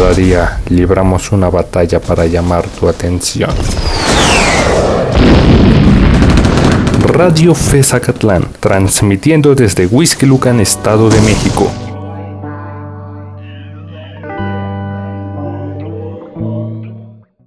Cada día libramos una batalla para llamar tu atención. Radio Fe Zacatlán, transmitiendo desde Huizquilucan, Estado de México.